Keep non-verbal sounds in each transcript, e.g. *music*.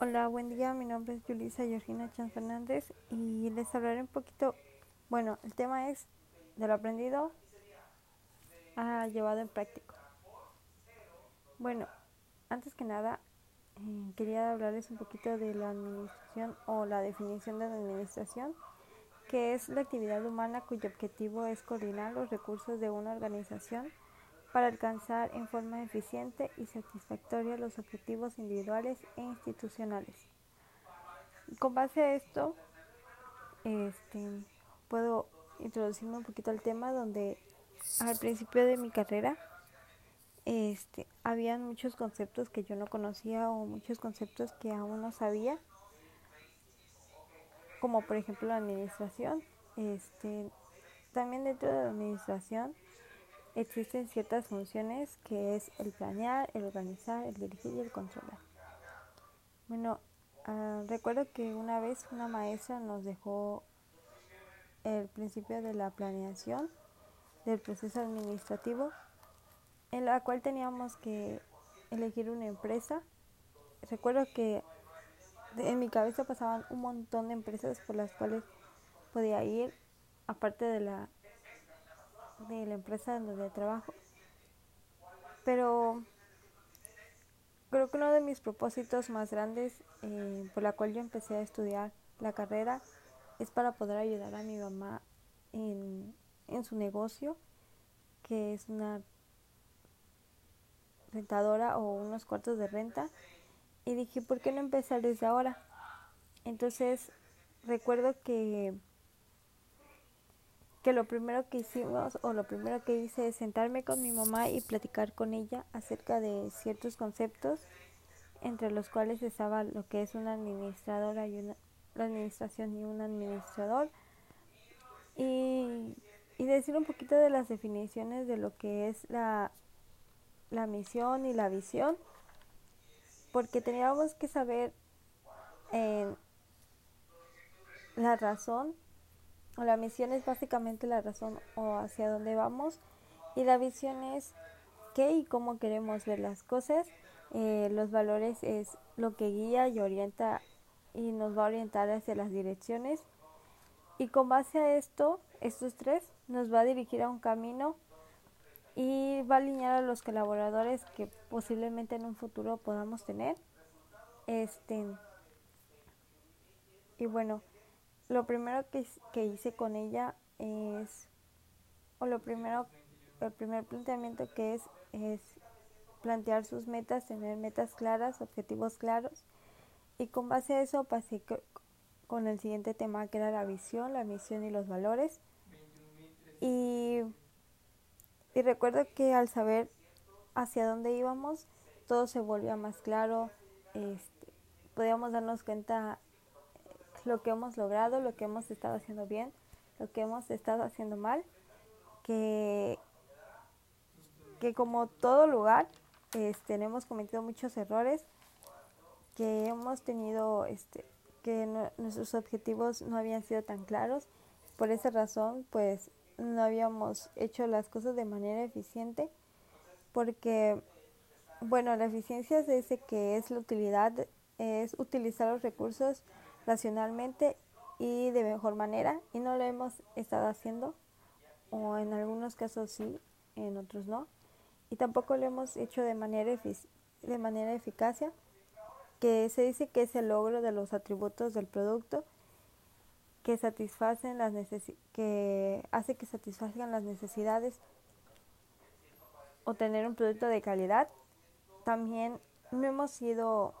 Hola, buen día. Mi nombre es Julisa Georgina Chan Fernández y les hablaré un poquito. Bueno, el tema es de lo aprendido a llevado en práctico. Bueno, antes que nada, eh, quería hablarles un poquito de la administración o la definición de la administración, que es la actividad humana cuyo objetivo es coordinar los recursos de una organización para alcanzar en forma eficiente y satisfactoria los objetivos individuales e institucionales. Con base a esto, este, puedo introducirme un poquito al tema donde al principio de mi carrera este, habían muchos conceptos que yo no conocía o muchos conceptos que aún no sabía, como por ejemplo la administración. Este, también dentro de la administración existen ciertas funciones que es el planear, el organizar, el dirigir y el controlar. Bueno, uh, recuerdo que una vez una maestra nos dejó el principio de la planeación del proceso administrativo, en la cual teníamos que elegir una empresa. Recuerdo que en mi cabeza pasaban un montón de empresas por las cuales podía ir, aparte de la de la empresa donde trabajo. Pero creo que uno de mis propósitos más grandes eh, por la cual yo empecé a estudiar la carrera es para poder ayudar a mi mamá en, en su negocio, que es una rentadora o unos cuartos de renta. Y dije, ¿por qué no empezar desde ahora? Entonces, recuerdo que que lo primero que hicimos o lo primero que hice es sentarme con mi mamá y platicar con ella acerca de ciertos conceptos entre los cuales estaba lo que es una administradora y una administración y un administrador. Y, y decir un poquito de las definiciones de lo que es la, la misión y la visión porque teníamos que saber eh, la razón la misión es básicamente la razón o hacia dónde vamos y la visión es qué y cómo queremos ver las cosas. Eh, los valores es lo que guía y orienta y nos va a orientar hacia las direcciones. Y con base a esto, estos tres, nos va a dirigir a un camino y va a alinear a los colaboradores que posiblemente en un futuro podamos tener. Este y bueno, lo primero que, que hice con ella es, o lo primero, el primer planteamiento que es, es plantear sus metas, tener metas claras, objetivos claros. Y con base a eso pasé con el siguiente tema que era la visión, la misión y los valores. Y, y recuerdo que al saber hacia dónde íbamos, todo se volvía más claro. Este, podíamos darnos cuenta lo que hemos logrado, lo que hemos estado haciendo bien, lo que hemos estado haciendo mal, que, que como todo lugar este, hemos cometido muchos errores, que hemos tenido, este, que nuestros objetivos no habían sido tan claros, por esa razón pues no habíamos hecho las cosas de manera eficiente, porque bueno, la eficiencia es ese que es la utilidad, es utilizar los recursos racionalmente y de mejor manera y no lo hemos estado haciendo o en algunos casos sí, en otros no y tampoco lo hemos hecho de manera de manera eficacia que se dice que es el logro de los atributos del producto que satisfacen las que hace que satisfagan las necesidades. O tener un producto de calidad. También no hemos sido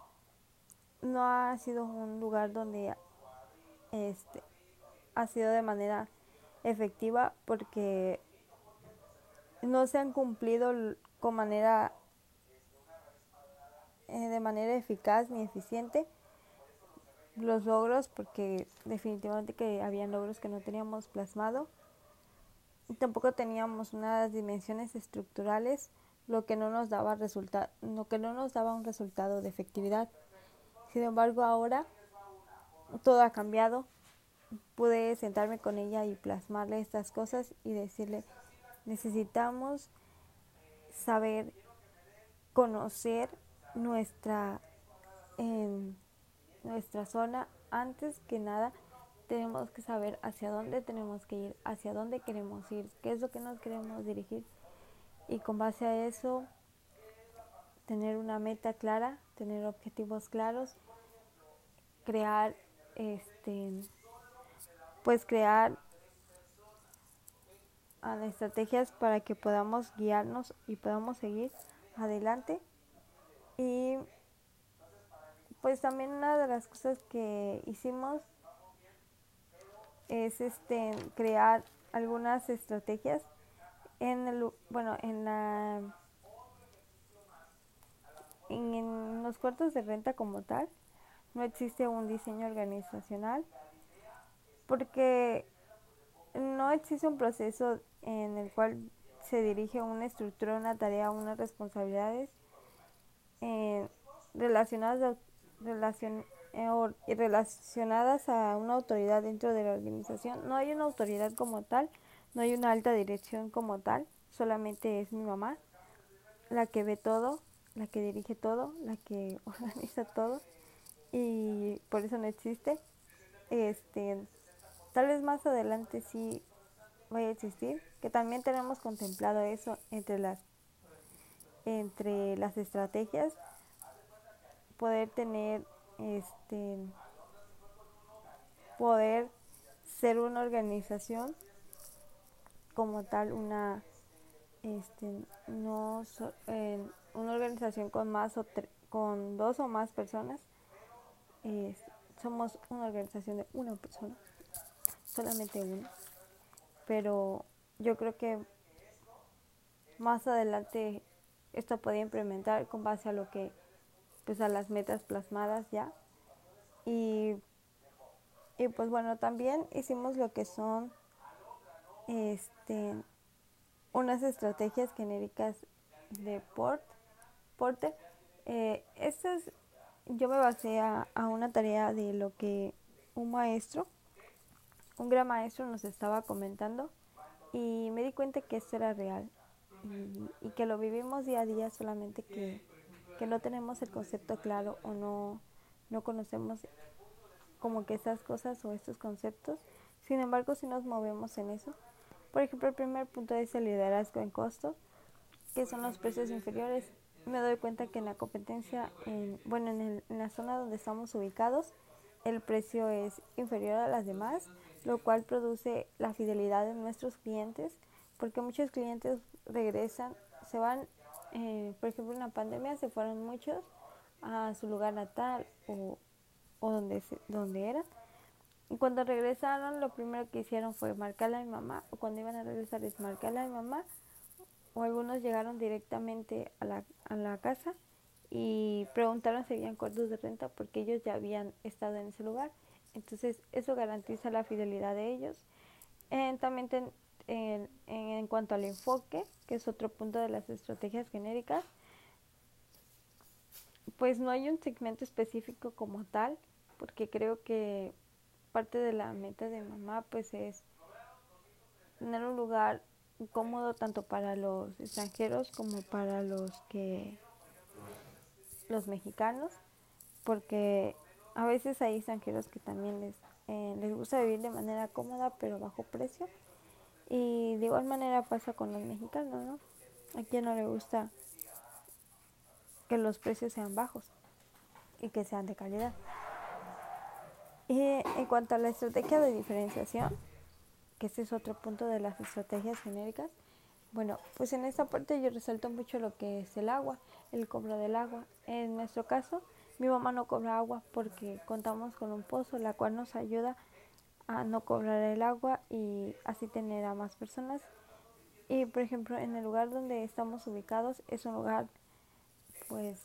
no ha sido un lugar donde este ha sido de manera efectiva porque no se han cumplido con manera eh, de manera eficaz ni eficiente los logros porque definitivamente que habían logros que no teníamos plasmado. Y tampoco teníamos unas dimensiones estructurales lo que no nos daba resultado lo que no nos daba un resultado de efectividad sin embargo, ahora todo ha cambiado. Pude sentarme con ella y plasmarle estas cosas y decirle, necesitamos saber, conocer nuestra, nuestra zona, antes que nada tenemos que saber hacia dónde tenemos que ir, hacia dónde queremos ir, qué es lo que nos queremos dirigir y con base a eso tener una meta clara, tener objetivos claros, crear este pues crear estrategias para que podamos guiarnos y podamos seguir adelante. Y pues también una de las cosas que hicimos es este crear algunas estrategias en el bueno en la en, los cuartos de renta como tal no existe un diseño organizacional porque no existe un proceso en el cual se dirige una estructura, una tarea, unas responsabilidades eh, relacion, y relacionadas a una autoridad dentro de la organización. No hay una autoridad como tal, no hay una alta dirección como tal, solamente es mi mamá la que ve todo, la que dirige todo, la que *laughs* organiza todo y por eso no existe. Este, tal vez más adelante sí vaya a existir, que también tenemos contemplado eso entre las entre las estrategias poder tener este poder ser una organización como tal una este no una organización con más o con dos o más personas somos una organización de una persona solamente una pero yo creo que más adelante esto podía implementar con base a lo que pues a las metas plasmadas ya. Y, y pues bueno, también hicimos lo que son este unas estrategias genéricas de port, porter. Eh, estas yo me basé a, a una tarea de lo que un maestro, un gran maestro nos estaba comentando y me di cuenta que esto era real y, que lo vivimos día a día solamente que que no tenemos el concepto claro o no, no conocemos como que esas cosas o estos conceptos. Sin embargo, si nos movemos en eso. Por ejemplo, el primer punto es el liderazgo en costo, que son los precios inferiores. Me doy cuenta que en la competencia, en, bueno, en, el, en la zona donde estamos ubicados, el precio es inferior a las demás, lo cual produce la fidelidad de nuestros clientes, porque muchos clientes regresan, se van eh, por ejemplo, en la pandemia se fueron muchos a su lugar natal o, o donde, donde eran. Y cuando regresaron, lo primero que hicieron fue marcarle a mi mamá, o cuando iban a regresar es marcarle a mi mamá, o algunos llegaron directamente a la, a la casa y preguntaron si habían cuartos de renta porque ellos ya habían estado en ese lugar. Entonces, eso garantiza la fidelidad de ellos. Eh, también ten, en, en, cuanto al enfoque, que es otro punto de las estrategias genéricas, pues no hay un segmento específico como tal, porque creo que parte de la meta de mamá pues es tener un lugar cómodo tanto para los extranjeros como para los que los mexicanos porque a veces hay extranjeros que también les, eh, les gusta vivir de manera cómoda pero bajo precio y de igual manera pasa con los mexicanos, ¿no? A quien no le gusta que los precios sean bajos y que sean de calidad. Y en cuanto a la estrategia de diferenciación, que ese es otro punto de las estrategias genéricas, bueno, pues en esta parte yo resalto mucho lo que es el agua, el cobro del agua. En nuestro caso, mi mamá no cobra agua porque contamos con un pozo, la cual nos ayuda a no cobrar el agua y así tener a más personas. Y por ejemplo, en el lugar donde estamos ubicados es un lugar pues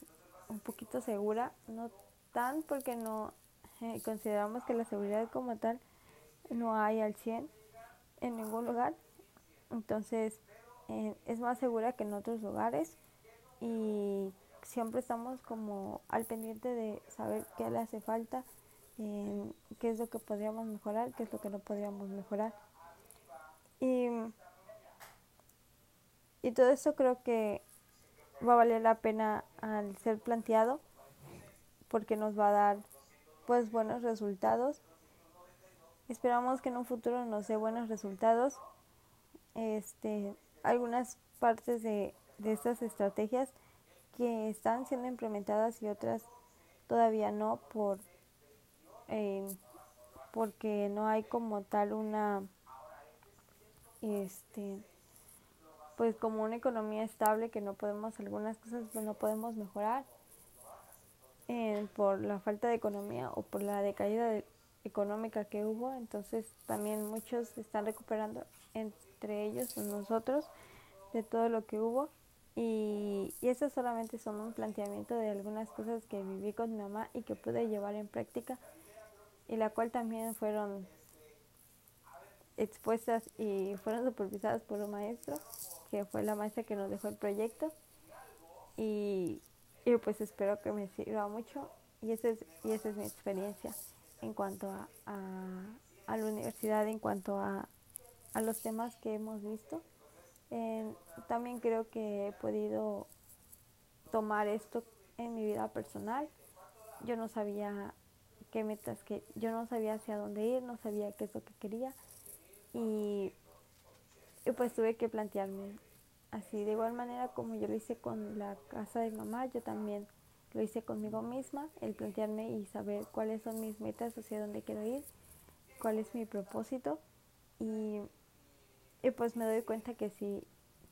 un poquito segura, no tan porque no eh, consideramos que la seguridad como tal no hay al 100 en ningún lugar. Entonces eh, es más segura que en otros lugares y siempre estamos como al pendiente de saber qué le hace falta qué es lo que podríamos mejorar, qué es lo que no podríamos mejorar. Y, y todo esto creo que va a valer la pena al ser planteado porque nos va a dar pues buenos resultados. Esperamos que en un futuro nos dé buenos resultados. Este, algunas partes de, de estas estrategias que están siendo implementadas y otras todavía no por eh, porque no hay como tal una este pues como una economía estable que no podemos algunas cosas pues no podemos mejorar eh, por la falta de economía o por la decaída económica que hubo entonces también muchos están recuperando entre ellos nosotros de todo lo que hubo y, y eso solamente son un planteamiento de algunas cosas que viví con mi mamá y que pude llevar en práctica y la cual también fueron expuestas y fueron supervisadas por un maestro, que fue la maestra que nos dejó el proyecto. Y, y pues espero que me sirva mucho y esa es, y esa es mi experiencia en cuanto a, a, la universidad, en cuanto a, a, los temas que hemos visto. También creo que he podido tomar esto en mi vida personal. Yo no sabía qué metas que yo no sabía hacia dónde ir, no sabía qué es lo que quería y, y pues tuve que plantearme así de igual manera como yo lo hice con la casa de mamá, yo también lo hice conmigo misma, el plantearme y saber cuáles son mis metas, hacia dónde quiero ir, cuál es mi propósito y, y pues me doy cuenta que sí,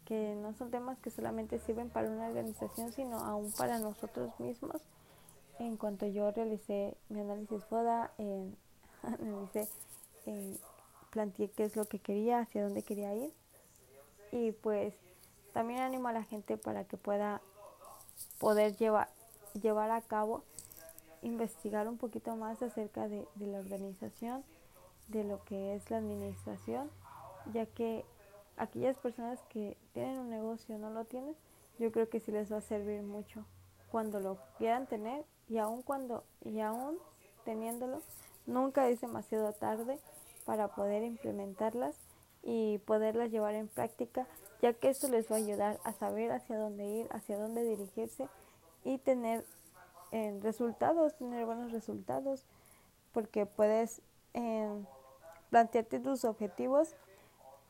que no son temas que solamente sirven para una organización, sino aún para nosotros mismos en cuanto yo realicé mi análisis FODA, eh, *laughs* analicé, eh, planteé qué es lo que quería, hacia dónde quería ir. Y pues también animo a la gente para que pueda poder llevar, llevar a cabo, investigar un poquito más acerca de, de la organización, de lo que es la administración, ya que aquellas personas que tienen un negocio no lo tienen, yo creo que sí les va a servir mucho cuando lo quieran tener y aun cuando y aún teniéndolo nunca es demasiado tarde para poder implementarlas y poderlas llevar en práctica ya que esto les va a ayudar a saber hacia dónde ir hacia dónde dirigirse y tener eh, resultados tener buenos resultados porque puedes eh, plantearte tus objetivos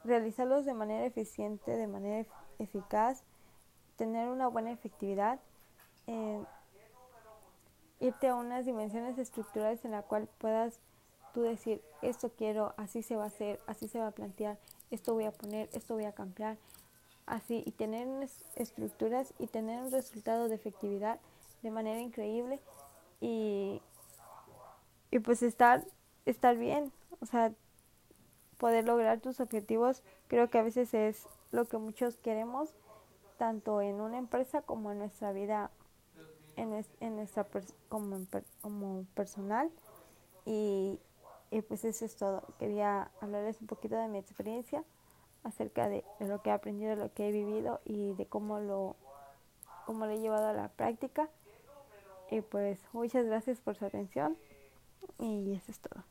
realizarlos de manera eficiente de manera eficaz tener una buena efectividad eh, irte a unas dimensiones estructurales en la cual puedas tú decir, esto quiero, así se va a hacer, así se va a plantear, esto voy a poner, esto voy a cambiar, así, y tener unas estructuras y tener un resultado de efectividad de manera increíble y, y pues estar, estar bien, o sea, poder lograr tus objetivos, creo que a veces es lo que muchos queremos, tanto en una empresa como en nuestra vida en, en nuestra como, como personal y, y, pues eso es todo. Quería hablarles un poquito de mi experiencia acerca de, lo que he aprendido, de lo que he vivido y de cómo lo, cómo lo he llevado a la práctica. Y pues muchas gracias por su atención y eso es todo.